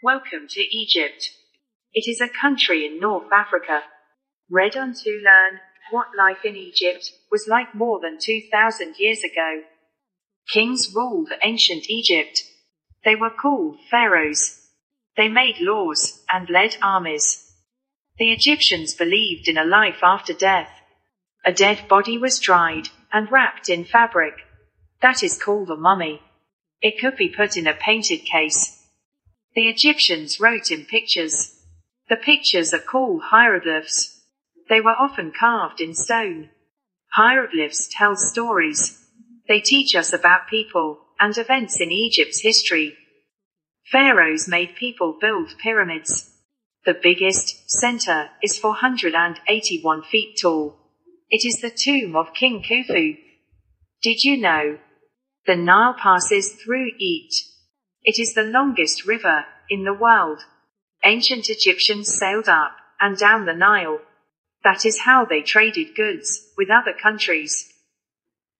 Welcome to Egypt. It is a country in North Africa. Read on to learn what life in Egypt was like more than 2,000 years ago. Kings ruled ancient Egypt. They were called pharaohs. They made laws and led armies. The Egyptians believed in a life after death. A dead body was dried and wrapped in fabric. That is called a mummy. It could be put in a painted case. The Egyptians wrote in pictures. The pictures are called hieroglyphs. They were often carved in stone. Hieroglyphs tell stories. They teach us about people and events in Egypt's history. Pharaohs made people build pyramids. The biggest, center, is 481 feet tall. It is the tomb of King Khufu. Did you know? The Nile passes through Egypt. It is the longest river in the world. Ancient Egyptians sailed up and down the Nile. That is how they traded goods with other countries.